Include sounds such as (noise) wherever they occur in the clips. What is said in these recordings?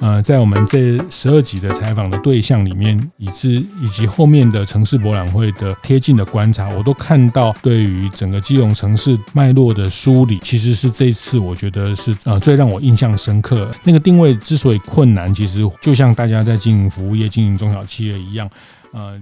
呃，在我们这十二集的采访的对象里面，以至以及后面的城市博览会的贴近的观察，我都看到对于整个基隆城市脉络的梳理，其实是这次我觉得是呃最让我印象深刻。那个定位之所以困难，其实就像大家在经营服务业、经营中小企业一样。呃，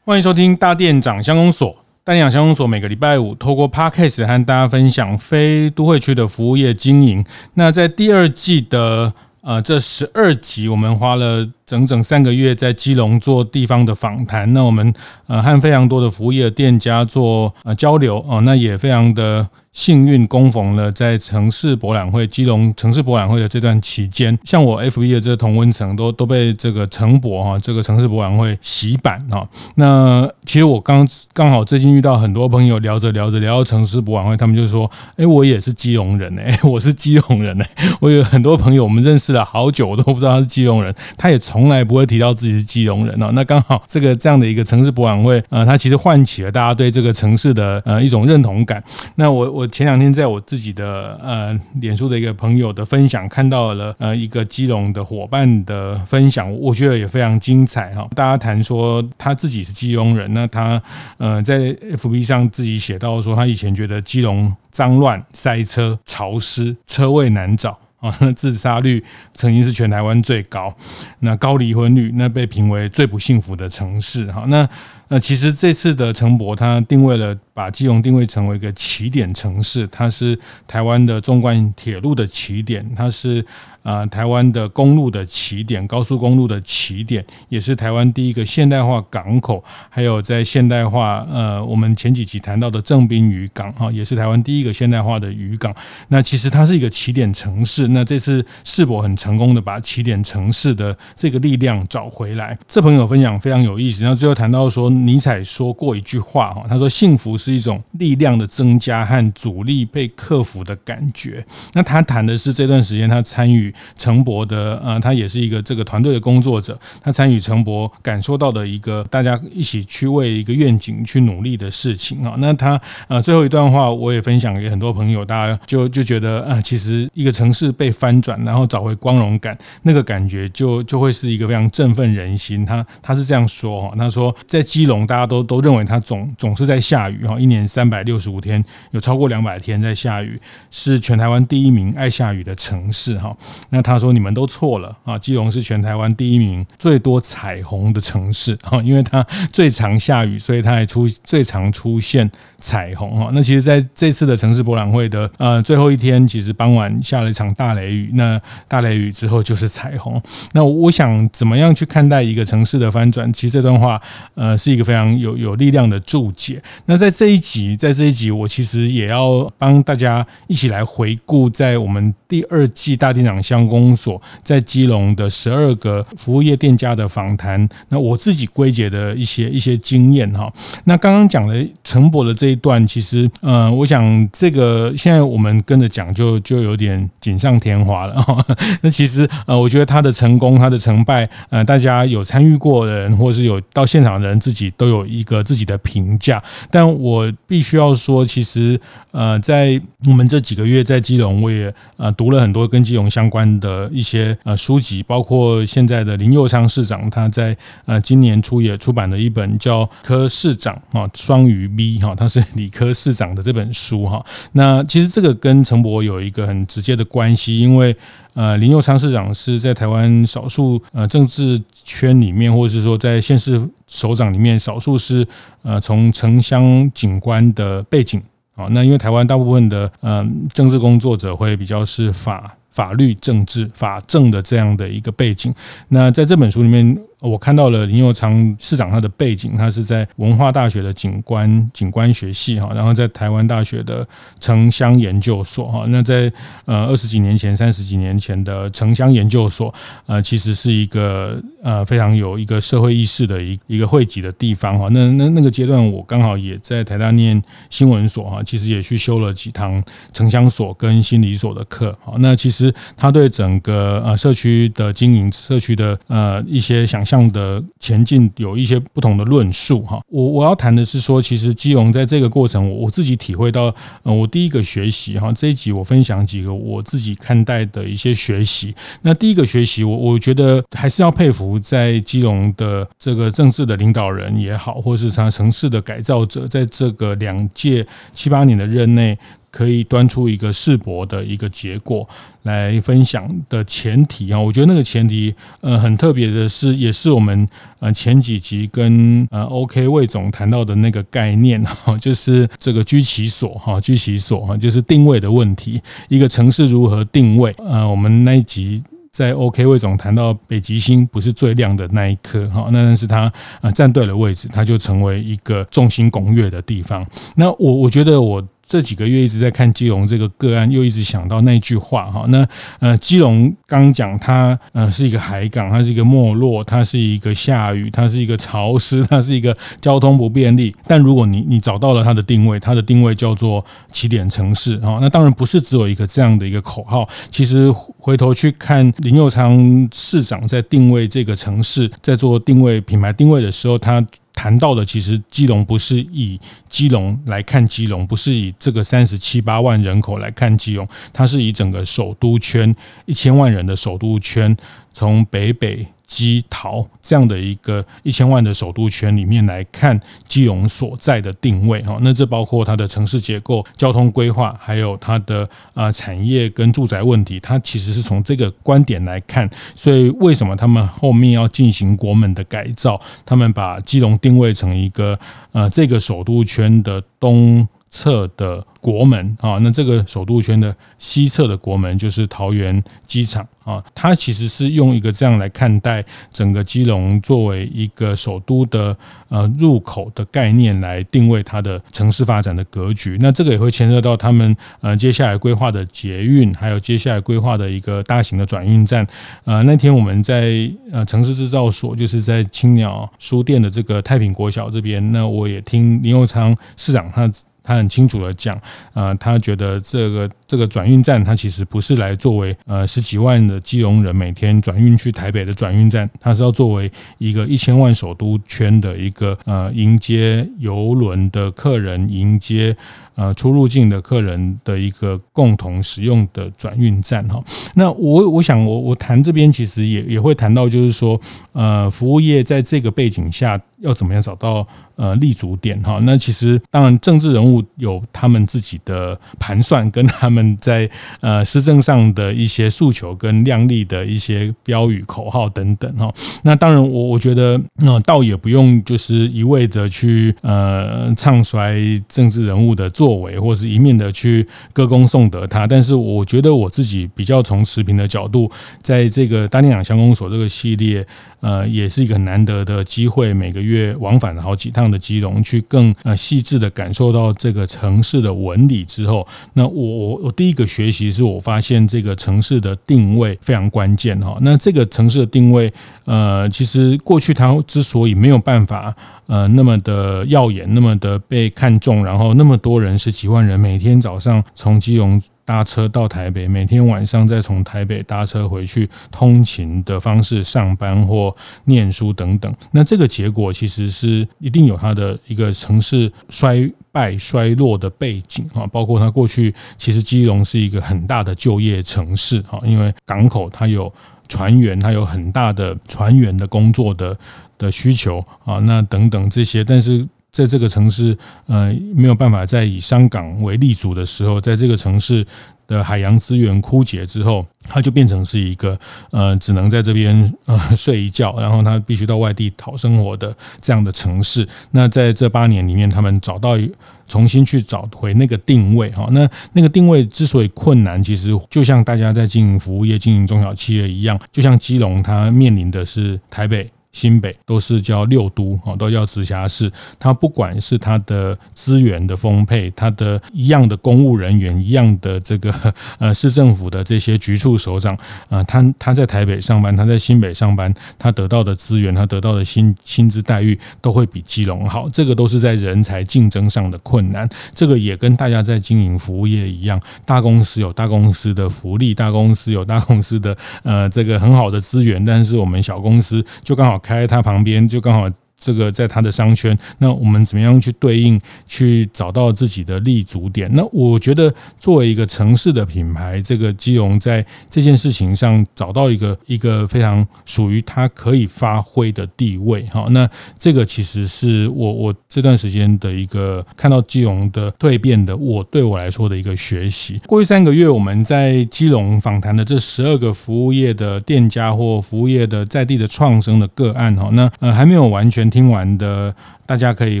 欢迎收听大店长乡公所，大店长乡公所每个礼拜五透过 Podcast 和大家分享非都会区的服务业经营。那在第二季的呃，这十二集我们花了整整三个月在基隆做地方的访谈。那我们呃和非常多的服务业店家做呃交流哦，那也非常的。幸运恭逢了在城市博览会、基隆城市博览会的这段期间，像我 FB 的这个同温层都都被这个城博哈这个城市博览会洗版哈。那其实我刚刚好最近遇到很多朋友聊着聊着聊到城市博览会，他们就说：“哎，我也是基隆人哎，(laughs) 我是基隆人哎。”我有很多朋友，我们认识了好久，我都不知道他是基隆人，他也从从来不会提到自己是基隆人哦。那刚好这个这样的一个城市博览会，呃，它其实唤起了大家对这个城市的呃一种认同感。那我我。前两天在我自己的呃脸书的一个朋友的分享，看到了呃一个基隆的伙伴的分享，我觉得也非常精彩哈。大家谈说他自己是基隆人，那他呃在 FB 上自己写到说，他以前觉得基隆脏乱、塞车、潮湿、车位难找啊，(laughs) 自杀率曾经是全台湾最高，那高离婚率，那被评为最不幸福的城市哈。那那其实这次的城博，它定位了把基隆定位成为一个起点城市，它是台湾的纵贯铁路的起点，它是呃台湾的公路的起点，高速公路的起点，也是台湾第一个现代化港口，还有在现代化呃我们前几集谈到的正滨渔港哈，也是台湾第一个现代化的渔港。那其实它是一个起点城市。那这次世博很成功的把起点城市的这个力量找回来。这朋友分享非常有意思，然后最后谈到说。尼采说过一句话哈，他说：“幸福是一种力量的增加和阻力被克服的感觉。”那他谈的是这段时间他参与城博的，呃，他也是一个这个团队的工作者，他参与城博感受到的一个大家一起去为一个愿景去努力的事情啊。那他呃最后一段话我也分享给很多朋友，大家就就觉得啊，其实一个城市被翻转，然后找回光荣感，那个感觉就就会是一个非常振奋人心。他他是这样说哈，他说在基。基隆大家都都认为它总总是在下雨哈，一年三百六十五天有超过两百天在下雨，是全台湾第一名爱下雨的城市哈。那他说你们都错了啊，基隆是全台湾第一名最多彩虹的城市哈，因为它最常下雨，所以它还出最常出现彩虹哈。那其实在这次的城市博览会的呃最后一天，其实傍晚下了一场大雷雨，那大雷雨之后就是彩虹。那我想怎么样去看待一个城市的翻转？其实这段话呃是。一个非常有有力量的注解。那在这一集，在这一集，我其实也要帮大家一起来回顾，在我们第二季大店长乡公所在基隆的十二个服务业店家的访谈。那我自己归结的一些一些经验哈。那刚刚讲的陈博的这一段，其实呃，我想这个现在我们跟着讲，就就有点锦上添花了。(laughs) 那其实呃，我觉得他的成功，他的成败，呃，大家有参与过的人，或是有到现场的人自己。都有一个自己的评价，但我必须要说，其实呃，在我们这几个月在基隆，我也呃读了很多跟基隆相关的一些呃书籍，包括现在的林佑昌市长他在呃今年初也出版了一本叫《科市长啊双鱼 V》哈，他是理科市长的这本书哈。那其实这个跟陈博有一个很直接的关系，因为。呃，林佑昌市长是在台湾少数呃政治圈里面，或者是说在县市首长里面，少数是呃从城乡景观的背景啊。那因为台湾大部分的呃政治工作者会比较是法法律政治法政的这样的一个背景。那在这本书里面。我看到了林佑昌市长他的背景，他是在文化大学的景观景观学系哈，然后在台湾大学的城乡研究所哈。那在呃二十几年前、三十几年前的城乡研究所，呃，其实是一个呃非常有一个社会意识的一一个汇集的地方哈。那那那个阶段，我刚好也在台大念新闻所哈，其实也去修了几堂城乡所跟心理所的课。好，那其实他对整个呃社区的经营、社区的呃一些想象。这样的前进有一些不同的论述哈，我我要谈的是说，其实基隆在这个过程，我我自己体会到，嗯，我第一个学习哈，这一集我分享几个我自己看待的一些学习。那第一个学习，我我觉得还是要佩服在基隆的这个政治的领导人也好，或是他城市的改造者，在这个两届七八年的任内。可以端出一个世博的一个结果来分享的前提啊，我觉得那个前提呃很特别的是，也是我们呃前几集跟呃 OK 魏总谈到的那个概念哈，(laughs) 就是这个居其所哈，居其所哈，就是定位的问题，一个城市如何定位？呃，我们那一集在 OK 魏总谈到北极星不是最亮的那一颗哈，那但是它呃站对了位置，它就成为一个众星拱月的地方。那我我觉得我。这几个月一直在看基隆这个个案，又一直想到那句话哈。那呃，基隆刚讲它呃是一个海港，它是一个没落，它是一个下雨，它是一个潮湿，它是一个交通不便利。但如果你你找到了它的定位，它的定位叫做起点城市哈。那当然不是只有一个这样的一个口号。其实回头去看林佑昌市长在定位这个城市，在做定位品牌定位的时候，他。谈到的其实基隆不是以基隆来看基隆，不是以这个三十七八万人口来看基隆，它是以整个首都圈一千万人的首都圈，从北北。基桃这样的一个一千万的首都圈里面来看基隆所在的定位哈，那这包括它的城市结构、交通规划，还有它的啊产业跟住宅问题，它其实是从这个观点来看。所以为什么他们后面要进行国门的改造？他们把基隆定位成一个呃这个首都圈的东侧的国门啊，那这个首都圈的西侧的国门就是桃园机场啊，它其实是用一个这样来看待整个基隆作为一个首都的呃入口的概念来定位它的城市发展的格局。那这个也会牵涉到他们呃接下来规划的捷运，还有接下来规划的一个大型的转运站。呃，那天我们在呃城市制造所，就是在青鸟书店的这个太平国小这边，那我也听林右昌市长他。他很清楚的讲，呃，他觉得这个这个转运站，它其实不是来作为呃十几万的基隆人每天转运去台北的转运站，它是要作为一个一千万首都圈的一个呃迎接游轮的客人，迎接。呃，出入境的客人的一个共同使用的转运站哈。那我我想我我谈这边其实也也会谈到，就是说，呃，服务业在这个背景下要怎么样找到呃立足点哈。那其实当然政治人物有他们自己的盘算，跟他们在呃施政上的一些诉求跟亮丽的一些标语口号等等哈。那当然我我觉得那倒也不用就是一味的去呃唱衰政治人物的。作为或是一面的去歌功颂德他，但是我觉得我自己比较从持平的角度，在这个大念乡公所这个系列，呃，也是一个很难得的机会，每个月往返了好几趟的基隆，去更呃细致的感受到这个城市的纹理之后，那我我我第一个学习是我发现这个城市的定位非常关键哈。那这个城市的定位，呃，其实过去它之所以没有办法。呃，那么的耀眼，那么的被看中，然后那么多人，十几万人每天早上从基隆搭车到台北，每天晚上再从台北搭车回去通勤的方式上班或念书等等。那这个结果其实是一定有它的一个城市衰败衰落的背景啊，包括它过去其实基隆是一个很大的就业城市哈，因为港口它有船员，它有很大的船员的工作的。的需求啊，那等等这些，但是在这个城市，呃，没有办法再以香港为立足的时候，在这个城市的海洋资源枯竭之后，它就变成是一个呃，只能在这边呃睡一觉，然后他必须到外地讨生活的这样的城市。那在这八年里面，他们找到重新去找回那个定位哈。那那个定位之所以困难，其实就像大家在经营服务业、经营中小企业一样，就像基隆，它面临的是台北。新北都是叫六都哦，都叫直辖市。它不管是它的资源的丰沛，它的一样的公务人员，一样的这个 (laughs) 呃市政府的这些局处首长啊，他他在台北上班，他在新北上班，他得到的资源，他得到的薪薪资待遇都会比基隆好。这个都是在人才竞争上的困难。这个也跟大家在经营服务业一样，大公司有大公司的福利，大公司有大公司的呃这个很好的资源，但是我们小公司就刚好开在它旁边，就刚好。这个在它的商圈，那我们怎么样去对应，去找到自己的立足点？那我觉得作为一个城市的品牌，这个基隆在这件事情上找到一个一个非常属于它可以发挥的地位。好，那这个其实是我我这段时间的一个看到基隆的蜕变的，我对我来说的一个学习。过去三个月，我们在基隆访谈的这十二个服务业的店家或服务业的在地的创生的个案，哈，那呃还没有完全。听完的，大家可以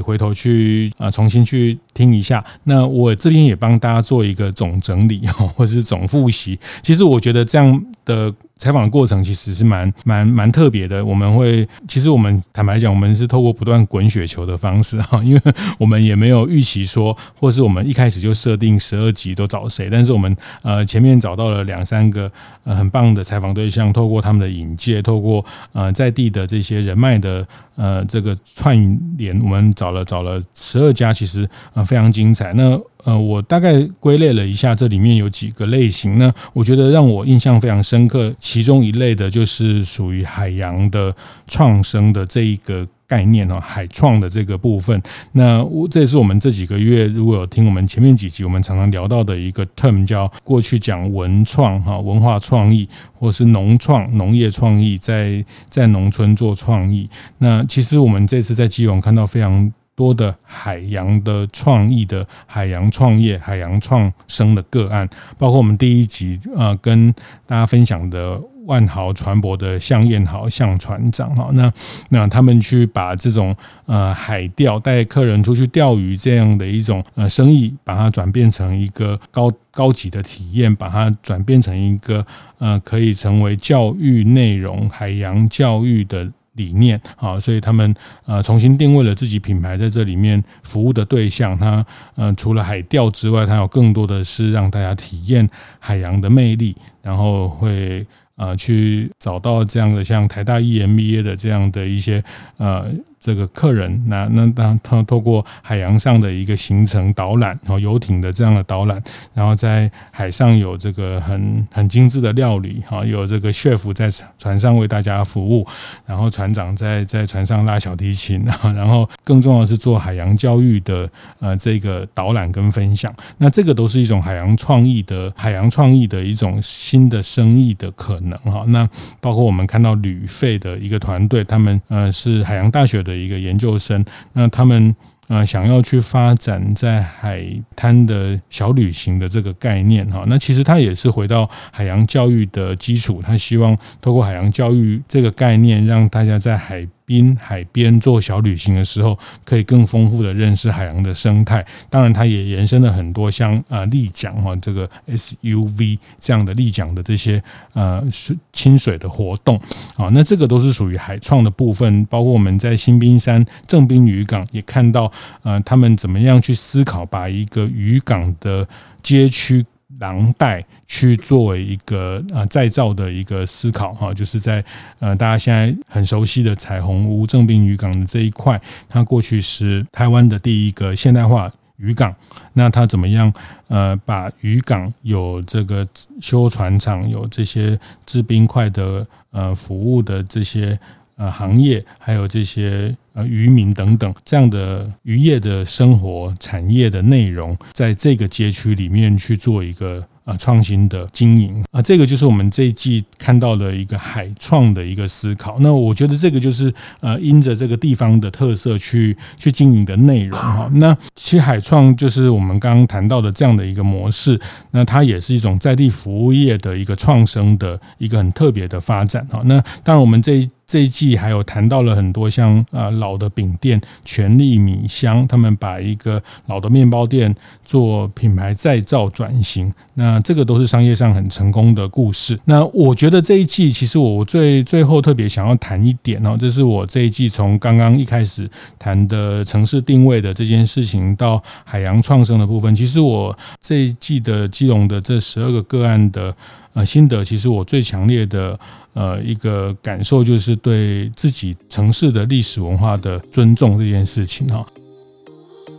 回头去啊，重新去听一下。那我这边也帮大家做一个总整理 (laughs) 或者是总复习。其实我觉得这样的。采访过程其实是蛮蛮蛮特别的。我们会，其实我们坦白讲，我们是透过不断滚雪球的方式哈，因为我们也没有预期说，或是我们一开始就设定十二集都找谁。但是我们呃前面找到了两三个呃很棒的采访对象，透过他们的引介，透过呃在地的这些人脉的呃这个串联，我们找了找了十二家，其实呃非常精彩。那呃，我大概归类了一下，这里面有几个类型呢？我觉得让我印象非常深刻，其中一类的就是属于海洋的创生的这一个概念哈，海创的这个部分。那我这也是我们这几个月如果有听我们前面几集，我们常常聊到的一个 term，叫过去讲文创哈，文化创意，或是农创、农业创意，在在农村做创意。那其实我们这次在基隆看到非常。多的海洋的创意的海洋创业、海洋创生的个案，包括我们第一集呃跟大家分享的万豪船舶的向燕豪向船长哈，那那他们去把这种呃海钓带客人出去钓鱼这样的一种呃生意，把它转变成一个高高级的体验，把它转变成一个呃可以成为教育内容海洋教育的。理念啊，所以他们呃重新定位了自己品牌在这里面服务的对象。它呃除了海钓之外，它有更多的是让大家体验海洋的魅力，然后会呃去找到这样的像台大 EMBA 的这样的一些呃。这个客人，那那当他透过海洋上的一个行程导览，然后游艇的这样的导览，然后在海上有这个很很精致的料理，哈，有这个 chef 在船上为大家服务，然后船长在在船上拉小提琴，(laughs) 然后更重要的是做海洋教育的呃这个导览跟分享，那这个都是一种海洋创意的海洋创意的一种新的生意的可能，哈，那包括我们看到旅费的一个团队，他们呃是海洋大学的。一个研究生，那他们呃想要去发展在海滩的小旅行的这个概念哈，那其实他也是回到海洋教育的基础，他希望透过海洋教育这个概念，让大家在海。滨海边做小旅行的时候，可以更丰富的认识海洋的生态。当然，它也延伸了很多像呃立桨哈这个 SUV 这样的立桨的这些呃水亲水的活动啊。那这个都是属于海创的部分。包括我们在新宾山正滨渔港也看到呃他们怎么样去思考，把一个渔港的街区。廊带去作为一个呃再造的一个思考哈，就是在呃大家现在很熟悉的彩虹屋正滨渔港的这一块，它过去是台湾的第一个现代化渔港。那它怎么样呃把渔港有这个修船厂、有这些制冰块的呃服务的这些呃行业，还有这些。呃，渔民等等这样的渔业的生活产业的内容，在这个街区里面去做一个呃创新的经营啊，这个就是我们这一季看到的一个海创的一个思考。那我觉得这个就是呃，因着这个地方的特色去去经营的内容哈。那其实海创就是我们刚刚谈到的这样的一个模式，那它也是一种在地服务业的一个创生的一个很特别的发展哈。那当然我们这这一季还有谈到了很多像啊老的饼店全力米香，他们把一个老的面包店做品牌再造转型，那这个都是商业上很成功的故事。那我觉得这一季其实我最最后特别想要谈一点哦，这是我这一季从刚刚一开始谈的城市定位的这件事情到海洋创生的部分，其实我这一季的基隆的这十二个个案的呃心得，其实我最强烈的呃一个感受就是对自己城市的历史文化的尊重这件事情哈。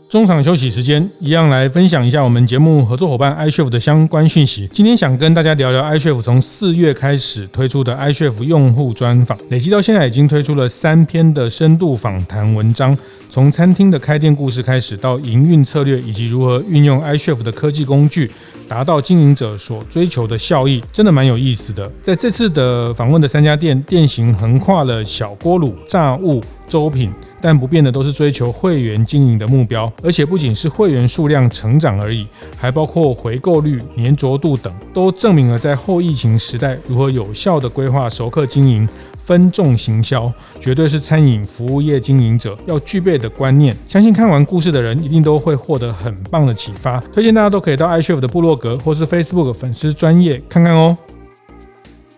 中场休息时间，一样来分享一下我们节目合作伙伴 iCHEF 的相关讯息。今天想跟大家聊聊 iCHEF 从四月开始推出的 iCHEF 用户专访，累计到现在已经推出了三篇的深度访谈文章，从餐厅的开店故事开始，到营运策略以及如何运用 iCHEF 的科技工具，达到经营者所追求的效益，真的蛮有意思的。在这次的访问的三家店，店型横跨了小锅炉、炸物、粥品。但不变的都是追求会员经营的目标，而且不仅是会员数量成长而已，还包括回购率、粘着度等，都证明了在后疫情时代如何有效地规划熟客经营、分众行销，绝对是餐饮服务业经营者要具备的观念。相信看完故事的人一定都会获得很棒的启发。推荐大家都可以到 iCHEF 的部落格或是 Facebook 粉丝专业看看哦。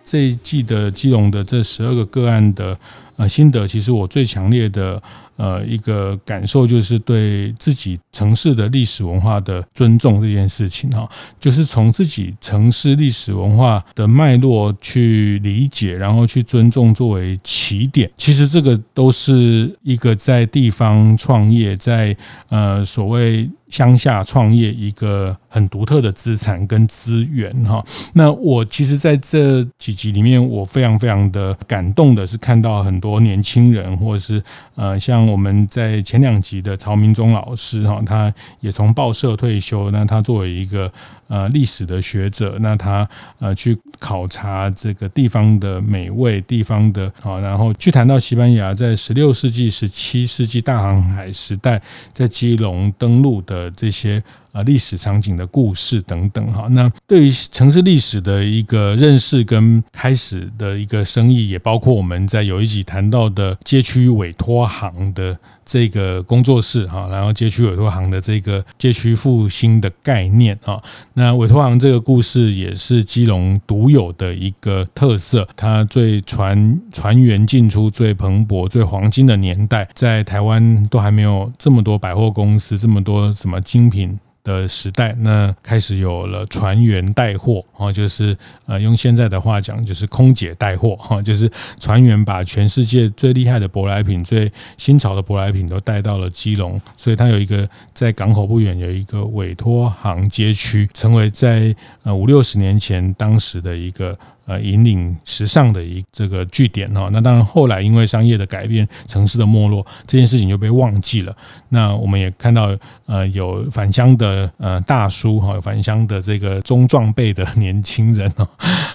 这一季的基隆的这十二个个案的。呃，心得其实我最强烈的呃一个感受就是对自己城市的历史文化的尊重这件事情哈，就是从自己城市历史文化的脉络去理解，然后去尊重作为起点。其实这个都是一个在地方创业，在呃所谓。乡下创业一个很独特的资产跟资源哈，那我其实在这几集里面，我非常非常的感动的是看到很多年轻人，或者是呃像我们在前两集的曹明忠老师哈，他也从报社退休，那他作为一个。呃，历史的学者，那他呃去考察这个地方的美味，地方的啊，然后去谈到西班牙在十六世纪、十七世纪大航海时代在基隆登陆的这些。啊，历史场景的故事等等哈，那对于城市历史的一个认识跟开始的一个生意，也包括我们在有一集谈到的街区委托行的这个工作室哈，然后街区委托行的这个街区复兴的概念啊，那委托行这个故事也是基隆独有的一个特色，它最船船员进出最蓬勃、最黄金的年代，在台湾都还没有这么多百货公司，这么多什么精品。的时代，那开始有了船员带货，哦，就是呃，用现在的话讲，就是空姐带货，哈，就是船员把全世界最厉害的舶来品、最新潮的舶来品都带到了基隆，所以它有一个在港口不远有一个委托行街区，成为在呃五六十年前当时的一个。呃，引领时尚的一这个据点哈，那当然后来因为商业的改变，城市的没落，这件事情就被忘记了。那我们也看到，呃，有返乡的呃大叔哈，有返乡的这个中壮辈的年轻人哦，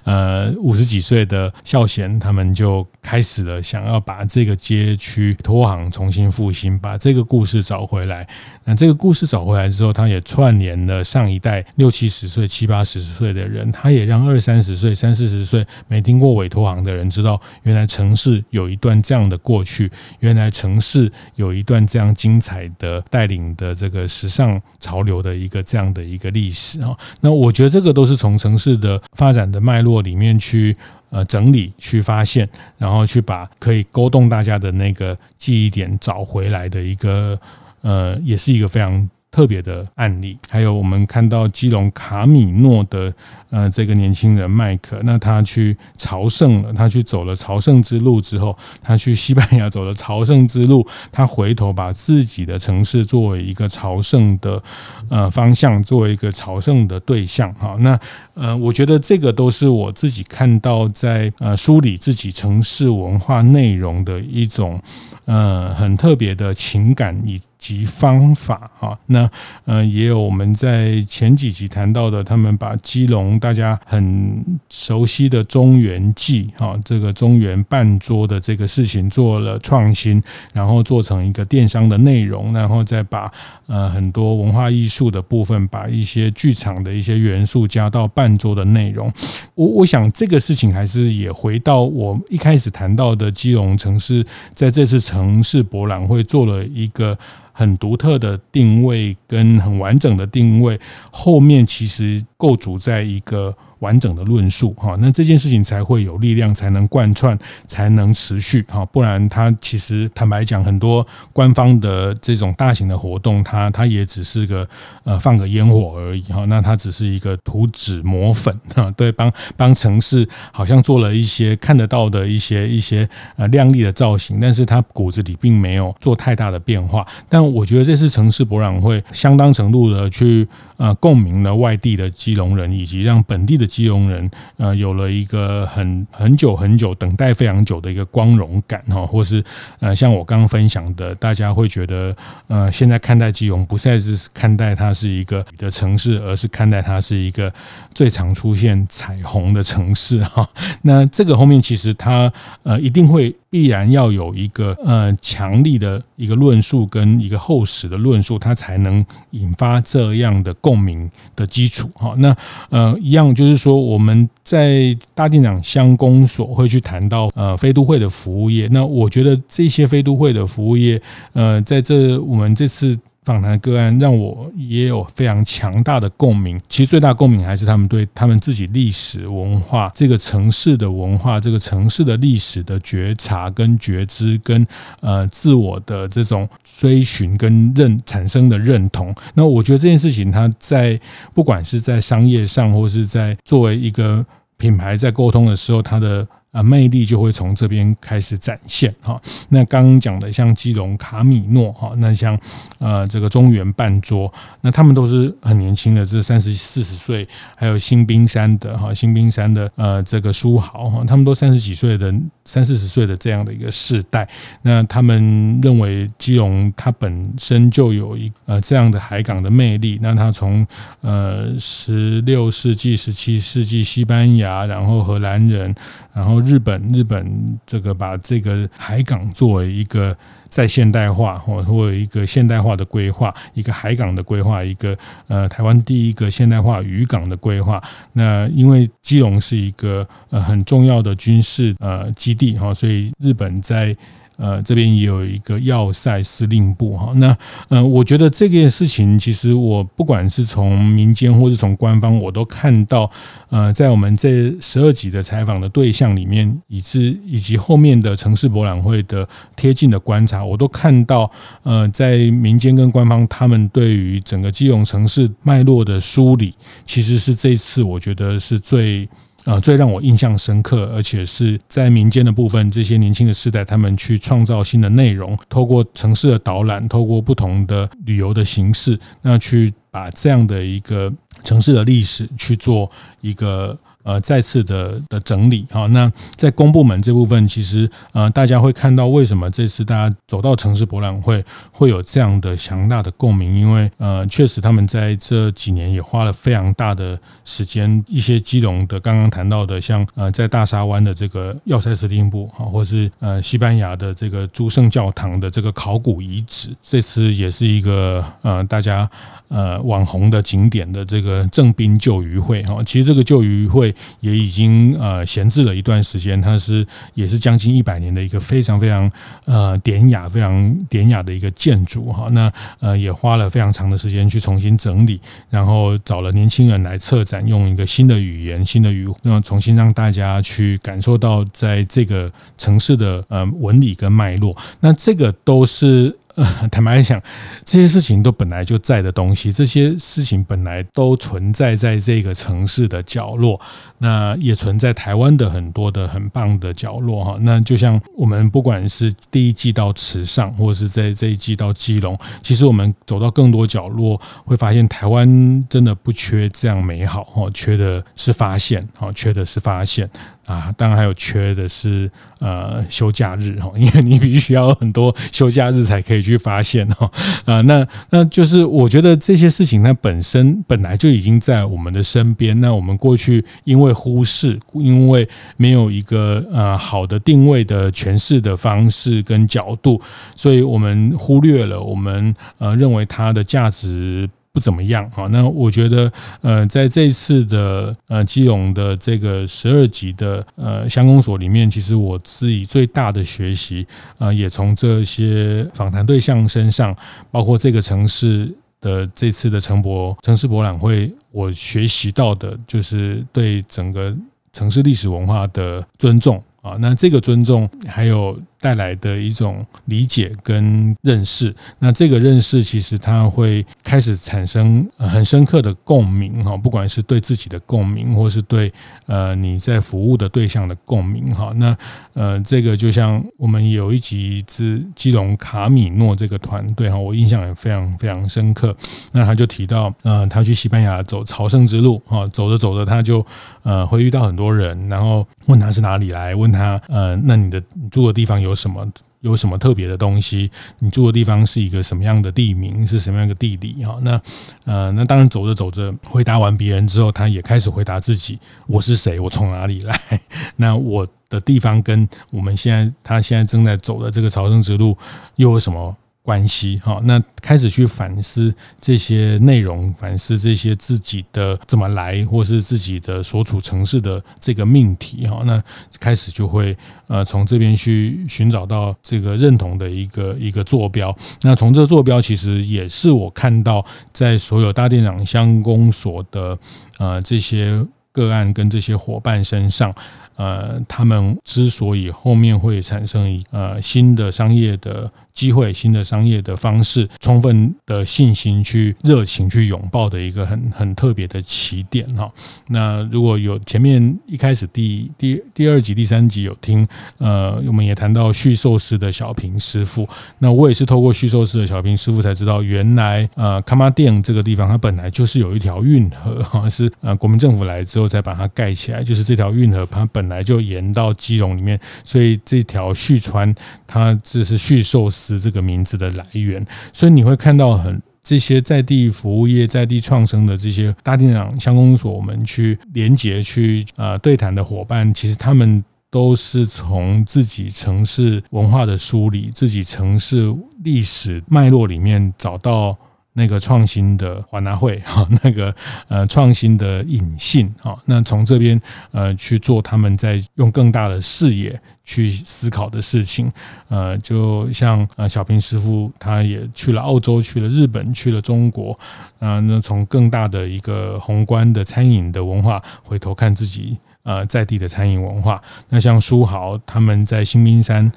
呃，五十几岁的孝贤，他们就开始了想要把这个街区托行重新复兴，把这个故事找回来。那这个故事找回来之后，他也串联了上一代六七十岁、七八十岁的人，他也让二三十岁、三四十岁没听过委托行的人知道，原来城市有一段这样的过去，原来城市有一段这样精彩的带领的这个时尚潮流的一个这样的一个历史啊。那我觉得这个都是从城市的发展的脉络里面去呃整理、去发现，然后去把可以勾动大家的那个记忆点找回来的一个。呃，也是一个非常特别的案例。还有我们看到基隆卡米诺的呃这个年轻人麦克，那他去朝圣了，他去走了朝圣之路之后，他去西班牙走了朝圣之路，他回头把自己的城市作为一个朝圣的呃方向，作为一个朝圣的对象。哈，那呃，我觉得这个都是我自己看到在呃梳理自己城市文化内容的一种呃很特别的情感以。及方法哈，那呃也有我们在前几集谈到的，他们把基隆大家很熟悉的中原祭哈，这个中原半桌的这个事情做了创新，然后做成一个电商的内容，然后再把呃很多文化艺术的部分，把一些剧场的一些元素加到半桌的内容。我我想这个事情还是也回到我一开始谈到的基隆城市，在这次城市博览会做了一个。很独特的定位跟很完整的定位，后面其实构筑在一个。完整的论述哈，那这件事情才会有力量，才能贯穿，才能持续哈。不然，它其实坦白讲，很多官方的这种大型的活动，它它也只是个呃放个烟火而已哈。那它只是一个涂脂抹粉哈，对，帮帮城市好像做了一些看得到的一些一些呃亮丽的造型，但是它骨子里并没有做太大的变化。但我觉得这次城市博览会相当程度的去呃共鸣了外地的基隆人，以及让本地的。基隆人呃有了一个很很久很久等待非常久的一个光荣感哈，或是呃像我刚刚分享的，大家会觉得呃现在看待基隆不再是看待它是一个的城市，而是看待它是一个最常出现彩虹的城市哈。那这个后面其实它呃一定会。必然要有一个呃强力的一个论述跟一个厚实的论述，它才能引发这样的共鸣的基础哈。那呃一样就是说，我们在大店长乡公所会去谈到呃非都会的服务业。那我觉得这些非都会的服务业，呃在这我们这次。访谈个案让我也有非常强大的共鸣。其实最大共鸣还是他们对他们自己历史文化、这个城市的文化、这个城市的历史的觉察跟觉知，跟呃自我的这种追寻跟认产生的认同。那我觉得这件事情，它在不管是在商业上，或是在作为一个品牌在沟通的时候，它的。啊，魅力就会从这边开始展现哈。那刚刚讲的像基隆卡米诺哈，那像呃这个中原半桌，那他们都是很年轻的，这三十四十岁，还有新冰山的哈，新冰山的呃这个书豪哈，他们都三十几岁的三四十岁的这样的一个世代。那他们认为基隆它本身就有一呃这样的海港的魅力。那它从呃十六世纪、十七世纪西班牙，然后荷兰人，然后日本，日本这个把这个海港作为一个在现代化或或一个现代化的规划，一个海港的规划，一个呃台湾第一个现代化渔港的规划。那因为基隆是一个呃很重要的军事呃基地哈，所以日本在。呃，这边也有一个要塞司令部哈。那呃，我觉得这件事情，其实我不管是从民间或是从官方，我都看到，呃，在我们这十二集的采访的对象里面，以至以及后面的城市博览会的贴近的观察，我都看到，呃，在民间跟官方，他们对于整个基隆城市脉络的梳理，其实是这次我觉得是最。啊，最让我印象深刻，而且是在民间的部分，这些年轻的世代，他们去创造新的内容，透过城市的导览，透过不同的旅游的形式，那去把这样的一个城市的历史去做一个。呃，再次的的整理哈，那在公部门这部分，其实呃，大家会看到为什么这次大家走到城市博览会会有这样的强大的共鸣，因为呃，确实他们在这几年也花了非常大的时间，一些基隆的刚刚谈到的，像呃，在大沙湾的这个要塞司令部哈，或是呃，西班牙的这个诸圣教堂的这个考古遗址，这次也是一个呃，大家。呃，网红的景点的这个正滨旧渔会哈，其实这个旧渔会也已经呃闲置了一段时间，它是也是将近一百年的一个非常非常呃典雅、非常典雅的一个建筑哈。那呃也花了非常长的时间去重新整理，然后找了年轻人来策展，用一个新的语言、新的语，那重新让大家去感受到在这个城市的呃纹理跟脉络。那这个都是。(laughs) 坦白讲，这些事情都本来就在的东西，这些事情本来都存在在这个城市的角落，那也存在台湾的很多的很棒的角落哈。那就像我们不管是第一季到池上，或者是在这一季到基隆，其实我们走到更多角落，会发现台湾真的不缺这样美好哈，缺的是发现哈，缺的是发现。啊，当然还有缺的是呃休假日哈，因为你必须要很多休假日才可以去发现哈啊，那那就是我觉得这些事情它本身本来就已经在我们的身边，那我们过去因为忽视，因为没有一个呃好的定位的诠释的方式跟角度，所以我们忽略了，我们呃认为它的价值。不怎么样啊，那我觉得，呃，在这次的呃基隆的这个十二级的呃乡公所里面，其实我自己最大的学习，呃，也从这些访谈对象身上，包括这个城市的这次的城博城市博览会，我学习到的就是对整个城市历史文化的尊重啊，那这个尊重还有。带来的一种理解跟认识，那这个认识其实它会开始产生很深刻的共鸣哈，不管是对自己的共鸣，或是对呃你在服务的对象的共鸣哈。那呃这个就像我们有一集之基隆卡米诺这个团队哈，我印象也非常非常深刻。那他就提到呃他去西班牙走朝圣之路哈，走着走着他就呃会遇到很多人，然后问他是哪里来，问他呃那你的住的地方有。有什么有什么特别的东西？你住的地方是一个什么样的地名？是什么样的地理？哈，那呃，那当然走着走着，回答完别人之后，他也开始回答自己：我是谁？我从哪里来？(laughs) 那我的地方跟我们现在他现在正在走的这个朝圣之路又有什么？关系哈，那开始去反思这些内容，反思这些自己的怎么来，或是自己的所处城市的这个命题哈，那开始就会呃从这边去寻找到这个认同的一个一个坐标。那从这个坐标，其实也是我看到在所有大店长乡公所的呃这些个案跟这些伙伴身上。呃，他们之所以后面会产生一呃新的商业的机会、新的商业的方式，充分的信心去热情去拥抱的一个很很特别的起点哈。那如果有前面一开始第第第二集、第三集有听，呃，我们也谈到旭寿司的小平师傅。那我也是透过旭寿司的小平师傅才知道，原来呃卡玛店这个地方它本来就是有一条运河好像，是呃国民政府来之后才把它盖起来，就是这条运河它本。来就沿到基隆里面，所以这条续川，它这是旭寿司是这个名字的来源。所以你会看到很这些在地服务业、在地创生的这些大店长乡公所，我们去连接、去呃对谈的伙伴，其实他们都是从自己城市文化的梳理、自己城市历史脉络里面找到。那个创新的华纳会 (laughs) 哈，那个呃创新的引信哈，那从这边呃去做他们在用更大的视野去思考的事情，呃，就像呃小平师傅他也去了澳洲，去了日本，去了中国，啊，那从更大的一个宏观的餐饮的文化回头看自己呃在地的餐饮文化，那像书豪他们在新兵山。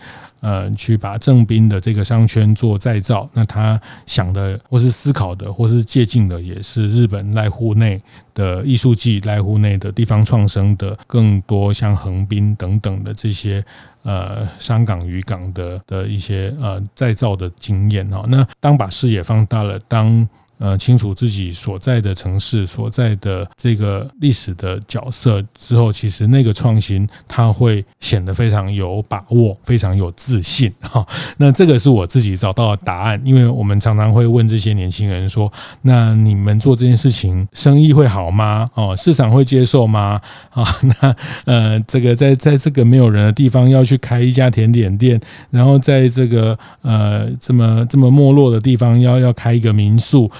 呃，去把正滨的这个商圈做再造，那他想的或是思考的或是借鉴的，也是日本濑户内的艺术季、濑户内的地方创生的更多像横滨等等的这些呃商港渔港的的一些呃再造的经验哈。那当把视野放大了，当。呃，清楚自己所在的城市所在的这个历史的角色之后，其实那个创新它会显得非常有把握，非常有自信哈。那这个是我自己找到的答案，因为我们常常会问这些年轻人说：“那你们做这件事情，生意会好吗？哦，市场会接受吗？啊，那呃，这个在在这个没有人的地方要去开一家甜点店，然后在这个呃这么这么没落的地方要要开一个民宿。”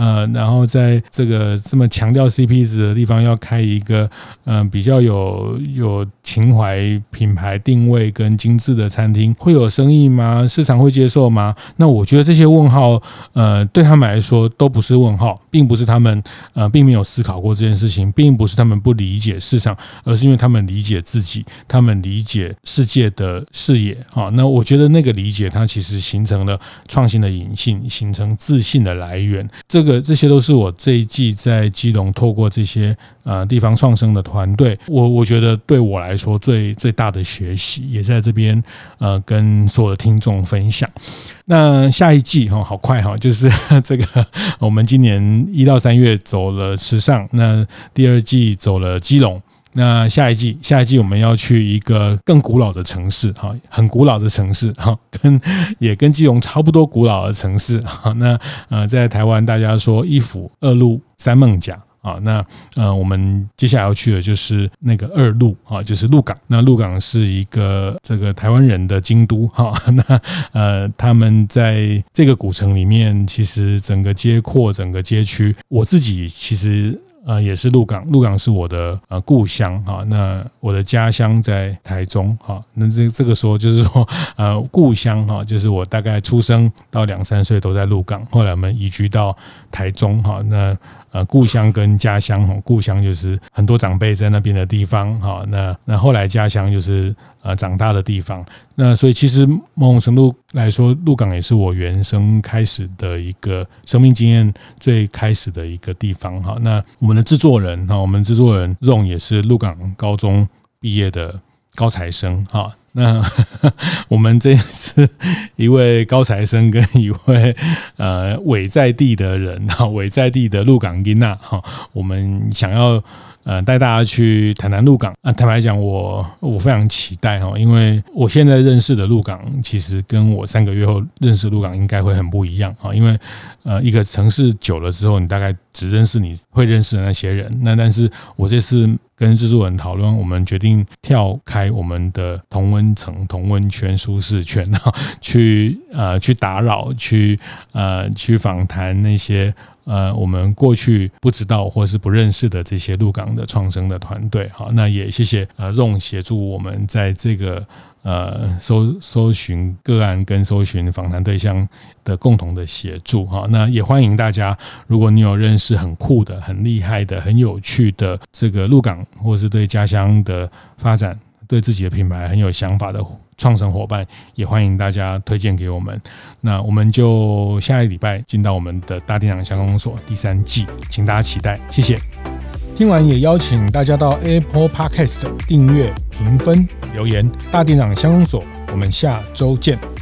呃，然后在这个这么强调 CP 值的地方，要开一个嗯、比较有有情怀、品牌定位跟精致的餐厅，会有生意吗？市场会接受吗？那我觉得这些问号，呃，对他们来说都不是问号，并不是他们呃并没有思考过这件事情，并不是他们不理解市场，而是因为他们理解自己，他们理解世界的视野啊。那我觉得那个理解，它其实形成了创新的引信，形成自信的来源。这个这些都是我这一季在基隆透过这些呃地方创生的团队，我我觉得对我来说最最大的学习，也在这边呃跟所有的听众分享。那下一季哈，好快哈，就是 (laughs) 这个我们今年一到三月走了时尚，那第二季走了基隆。那下一季，下一季我们要去一个更古老的城市，哈，很古老的城市，哈，跟也跟基隆差不多古老的城市，哈。那呃，在台湾大家说一府二鹿三艋舺。啊，那呃，我们接下来要去的就是那个二鹿啊，就是鹿港。那鹿港是一个这个台湾人的京都哈。那呃，他们在这个古城里面，其实整个街廓、整个街区，我自己其实呃也是鹿港，鹿港是我的呃故乡哈。那我的家乡在台中哈。那这这个时候就是说呃故乡哈，就是我大概出生到两三岁都在鹿港，后来我们移居到台中哈。那呃，故乡跟家乡哈，故乡就是很多长辈在那边的地方哈。那那后来家乡就是呃长大的地方。那所以其实某种程度来说，鹿港也是我原生开始的一个生命经验最开始的一个地方哈。那我们的制作人哈，我们制作人 Ron 也是鹿港高中毕业的高材生哈。那 (laughs) 我们这次一位高材生跟一位呃伪在地的人哈，伪在地的鹿港囡仔哈，我们想要呃带大家去谈谈鹿港啊。坦白讲，我我非常期待哈，因为我现在认识的鹿港，其实跟我三个月后认识鹿港应该会很不一样哈。因为呃一个城市久了之后，你大概只认识你会认识的那些人。那但是我这次。跟制作人讨论，我们决定跳开我们的同温层、同温圈、舒适圈，去呃去打扰、去呃去访谈那些呃我们过去不知道或是不认识的这些鹿港的创生的团队。好，那也谢谢呃荣协助我们在这个。呃，搜搜寻个案跟搜寻访谈对象的共同的协助哈，那也欢迎大家，如果你有认识很酷的、很厉害的、很有趣的这个鹿港，或是对家乡的发展、对自己的品牌很有想法的创神伙伴，也欢迎大家推荐给我们。那我们就下一礼拜进到我们的大店长相公所第三季，请大家期待，谢谢。听完也邀请大家到 Apple Podcast 订阅、评分、留言。大店长香公所，我们下周见。